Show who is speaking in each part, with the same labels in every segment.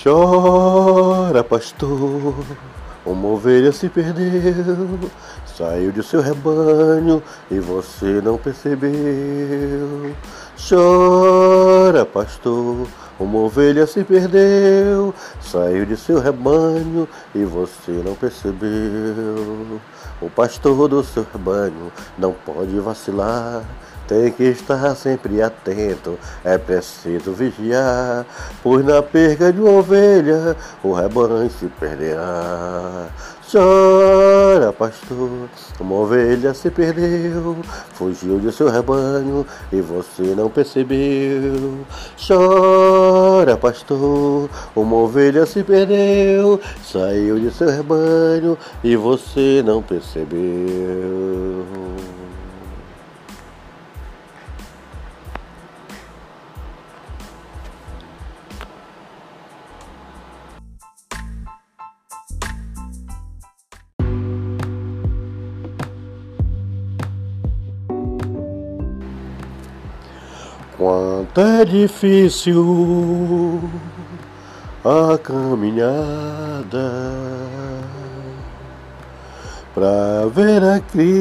Speaker 1: Chora, pastor, uma ovelha se perdeu, saiu de seu rebanho e você não percebeu. Chora, pastor, uma ovelha se perdeu, saiu de seu rebanho e você não percebeu. O pastor do seu rebanho não pode vacilar. Tem que estar sempre atento, é preciso vigiar, pois na perca de uma ovelha o rebanho se perderá. Chora, pastor, uma ovelha se perdeu, fugiu de seu rebanho e você não percebeu. Chora, pastor, uma ovelha se perdeu, saiu de seu rebanho e você não percebeu. Quanto é difícil a caminhada para ver a Cristo,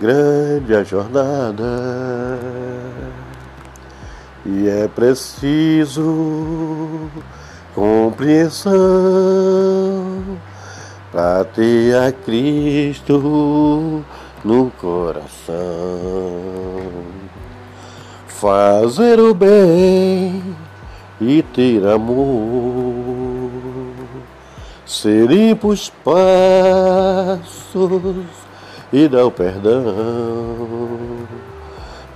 Speaker 1: grande a jornada, e é preciso compreensão para ter a Cristo no coração. Fazer o bem e ter amor, ser os passos e dar o perdão,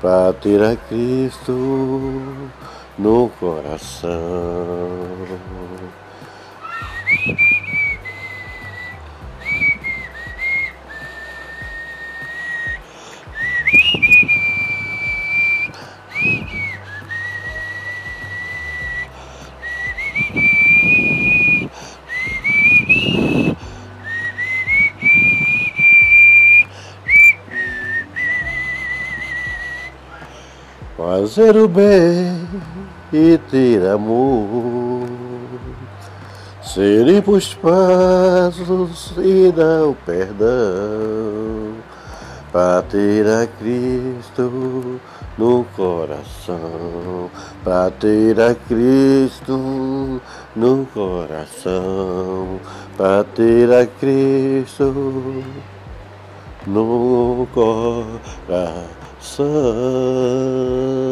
Speaker 1: para ter a Cristo no coração. Fazer o bem e ter amor, ser os passos e dar o perdão, para ter a Cristo no coração, para ter a Cristo no coração, para ter a Cristo no coração. 色